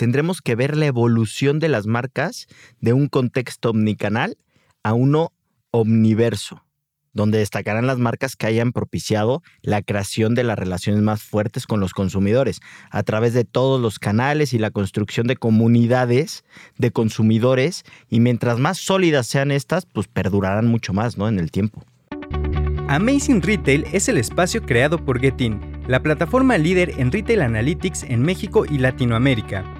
tendremos que ver la evolución de las marcas de un contexto omnicanal a uno omniverso, donde destacarán las marcas que hayan propiciado la creación de las relaciones más fuertes con los consumidores a través de todos los canales y la construcción de comunidades de consumidores y mientras más sólidas sean estas, pues perdurarán mucho más, ¿no? En el tiempo. Amazing Retail es el espacio creado por Getin, la plataforma líder en retail analytics en México y Latinoamérica.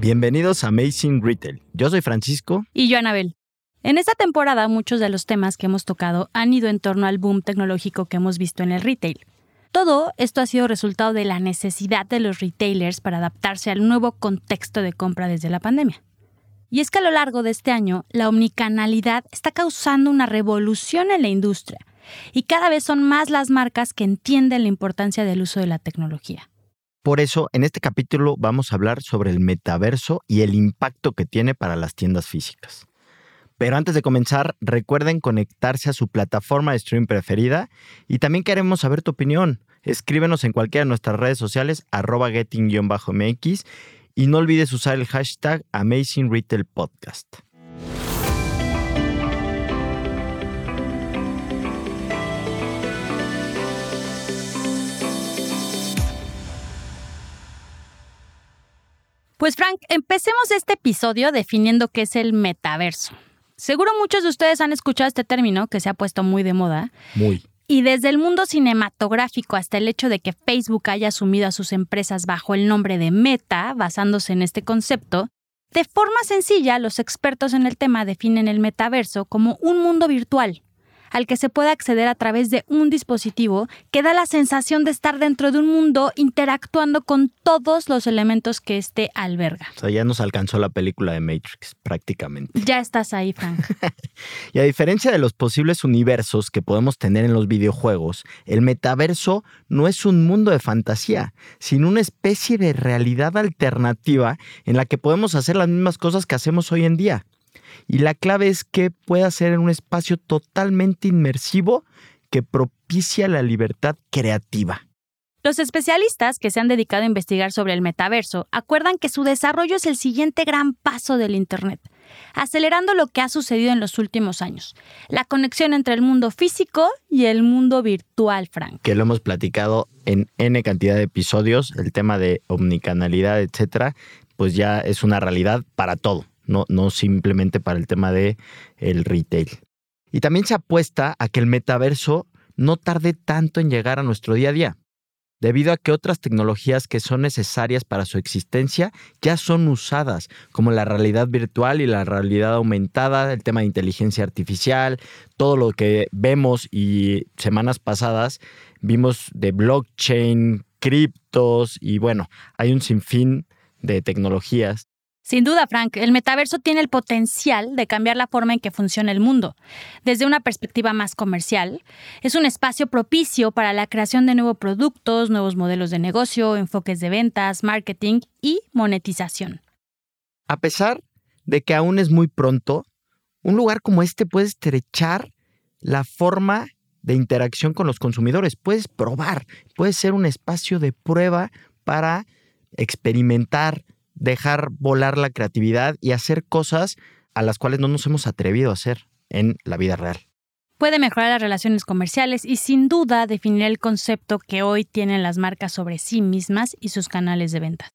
Bienvenidos a Amazing Retail. Yo soy Francisco. Y yo, Anabel. En esta temporada, muchos de los temas que hemos tocado han ido en torno al boom tecnológico que hemos visto en el retail. Todo esto ha sido resultado de la necesidad de los retailers para adaptarse al nuevo contexto de compra desde la pandemia. Y es que a lo largo de este año, la omnicanalidad está causando una revolución en la industria y cada vez son más las marcas que entienden la importancia del uso de la tecnología. Por eso, en este capítulo vamos a hablar sobre el metaverso y el impacto que tiene para las tiendas físicas. Pero antes de comenzar, recuerden conectarse a su plataforma de streaming preferida y también queremos saber tu opinión. Escríbenos en cualquiera de nuestras redes sociales, arroba getting-mx y no olvides usar el hashtag Amazing Pues Frank, empecemos este episodio definiendo qué es el metaverso. Seguro muchos de ustedes han escuchado este término que se ha puesto muy de moda. Muy. Y desde el mundo cinematográfico hasta el hecho de que Facebook haya asumido a sus empresas bajo el nombre de Meta, basándose en este concepto, de forma sencilla los expertos en el tema definen el metaverso como un mundo virtual, al que se puede acceder a través de un dispositivo que da la sensación de estar dentro de un mundo interactuando con todos los elementos que éste alberga. O sea, ya nos alcanzó la película de Matrix, prácticamente. Ya estás ahí, Frank. y a diferencia de los posibles universos que podemos tener en los videojuegos, el metaverso no es un mundo de fantasía, sino una especie de realidad alternativa en la que podemos hacer las mismas cosas que hacemos hoy en día. Y la clave es que pueda ser en un espacio totalmente inmersivo que propicia la libertad creativa. Los especialistas que se han dedicado a investigar sobre el metaverso acuerdan que su desarrollo es el siguiente gran paso del Internet, acelerando lo que ha sucedido en los últimos años, la conexión entre el mundo físico y el mundo virtual, Frank. Que lo hemos platicado en N cantidad de episodios, el tema de omnicanalidad, etcétera, pues ya es una realidad para todo no, simplemente para el tema de el retail. Y también se apuesta a que el metaverso no tarde tanto en llegar a nuestro día a día, debido a que otras tecnologías que son necesarias para su existencia ya son usadas, como la realidad virtual y la realidad aumentada, el tema de inteligencia artificial, todo lo que vemos y semanas pasadas vimos de blockchain, criptos y bueno, hay un sinfín de tecnologías sin duda, Frank, el metaverso tiene el potencial de cambiar la forma en que funciona el mundo. Desde una perspectiva más comercial, es un espacio propicio para la creación de nuevos productos, nuevos modelos de negocio, enfoques de ventas, marketing y monetización. A pesar de que aún es muy pronto, un lugar como este puede estrechar la forma de interacción con los consumidores. Puedes probar, puede ser un espacio de prueba para experimentar, dejar volar la creatividad y hacer cosas a las cuales no nos hemos atrevido a hacer en la vida real. Puede mejorar las relaciones comerciales y sin duda definir el concepto que hoy tienen las marcas sobre sí mismas y sus canales de venta.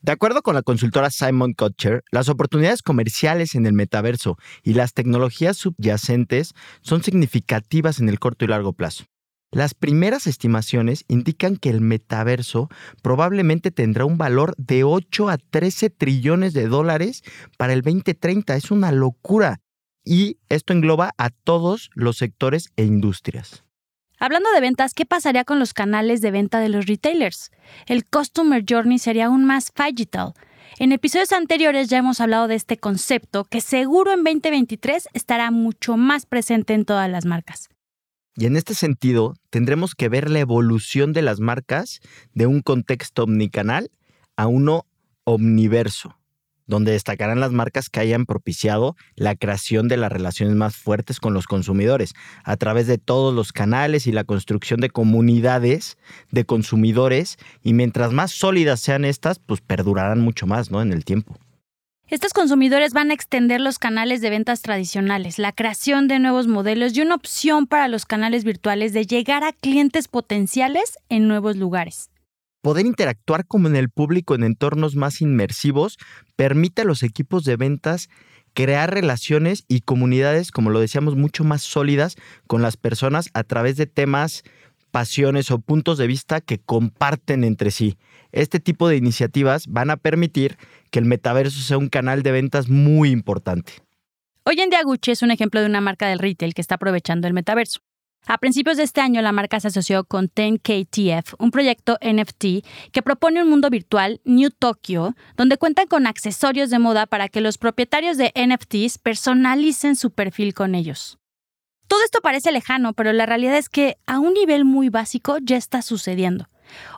De acuerdo con la consultora Simon Kutcher, las oportunidades comerciales en el metaverso y las tecnologías subyacentes son significativas en el corto y largo plazo. Las primeras estimaciones indican que el metaverso probablemente tendrá un valor de 8 a 13 trillones de dólares para el 2030. Es una locura. Y esto engloba a todos los sectores e industrias. Hablando de ventas, ¿qué pasaría con los canales de venta de los retailers? El Customer Journey sería aún más digital. En episodios anteriores ya hemos hablado de este concepto que seguro en 2023 estará mucho más presente en todas las marcas. Y en este sentido, tendremos que ver la evolución de las marcas de un contexto omnicanal a uno omniverso donde destacarán las marcas que hayan propiciado la creación de las relaciones más fuertes con los consumidores a través de todos los canales y la construcción de comunidades de consumidores y mientras más sólidas sean estas, pues perdurarán mucho más, ¿no? En el tiempo. Estos consumidores van a extender los canales de ventas tradicionales, la creación de nuevos modelos y una opción para los canales virtuales de llegar a clientes potenciales en nuevos lugares poder interactuar como en el público en entornos más inmersivos permite a los equipos de ventas crear relaciones y comunidades, como lo decíamos, mucho más sólidas con las personas a través de temas, pasiones o puntos de vista que comparten entre sí. Este tipo de iniciativas van a permitir que el metaverso sea un canal de ventas muy importante. Hoy en día Gucci es un ejemplo de una marca del retail que está aprovechando el metaverso. A principios de este año, la marca se asoció con 10KTF, un proyecto NFT que propone un mundo virtual, New Tokyo, donde cuentan con accesorios de moda para que los propietarios de NFTs personalicen su perfil con ellos. Todo esto parece lejano, pero la realidad es que a un nivel muy básico ya está sucediendo.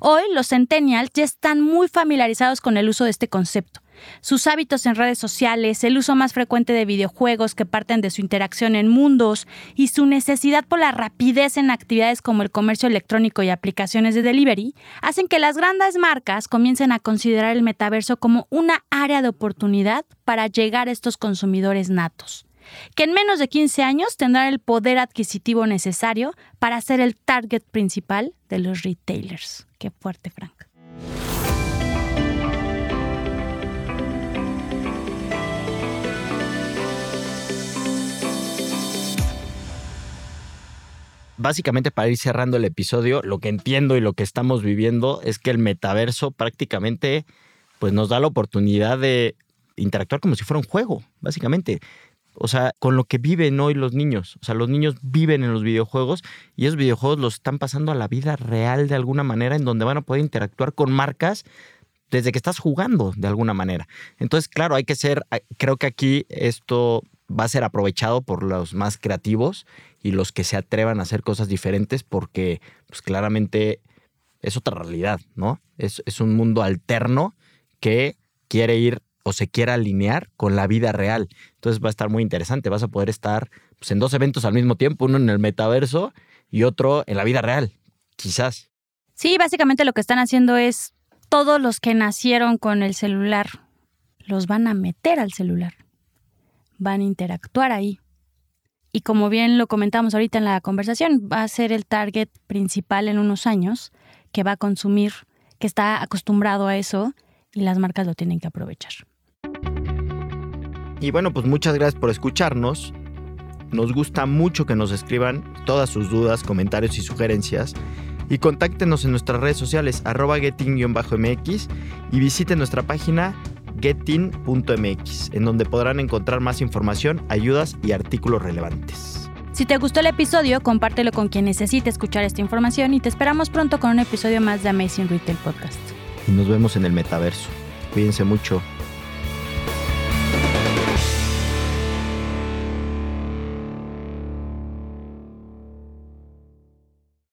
Hoy los centennials ya están muy familiarizados con el uso de este concepto. Sus hábitos en redes sociales, el uso más frecuente de videojuegos que parten de su interacción en mundos y su necesidad por la rapidez en actividades como el comercio electrónico y aplicaciones de delivery, hacen que las grandes marcas comiencen a considerar el metaverso como una área de oportunidad para llegar a estos consumidores natos que en menos de 15 años tendrán el poder adquisitivo necesario para ser el target principal de los retailers. Qué fuerte, Frank. básicamente para ir cerrando el episodio, lo que entiendo y lo que estamos viviendo es que el metaverso prácticamente pues nos da la oportunidad de interactuar como si fuera un juego, básicamente. O sea, con lo que viven hoy los niños. O sea, los niños viven en los videojuegos y esos videojuegos los están pasando a la vida real de alguna manera en donde van a poder interactuar con marcas desde que estás jugando de alguna manera. Entonces, claro, hay que ser, creo que aquí esto va a ser aprovechado por los más creativos y los que se atrevan a hacer cosas diferentes porque pues claramente es otra realidad, ¿no? Es, es un mundo alterno que quiere ir o se quiere alinear con la vida real. Entonces va a estar muy interesante. Vas a poder estar pues, en dos eventos al mismo tiempo, uno en el metaverso y otro en la vida real, quizás. Sí, básicamente lo que están haciendo es todos los que nacieron con el celular los van a meter al celular. Van a interactuar ahí y como bien lo comentamos ahorita en la conversación, va a ser el target principal en unos años que va a consumir, que está acostumbrado a eso y las marcas lo tienen que aprovechar. Y bueno, pues muchas gracias por escucharnos. Nos gusta mucho que nos escriban todas sus dudas, comentarios y sugerencias. Y contáctenos en nuestras redes sociales arroba getting-mx y visiten nuestra página getin.mx, en donde podrán encontrar más información, ayudas y artículos relevantes. Si te gustó el episodio, compártelo con quien necesite escuchar esta información y te esperamos pronto con un episodio más de Amazing Retail Podcast. Y nos vemos en el metaverso. Cuídense mucho.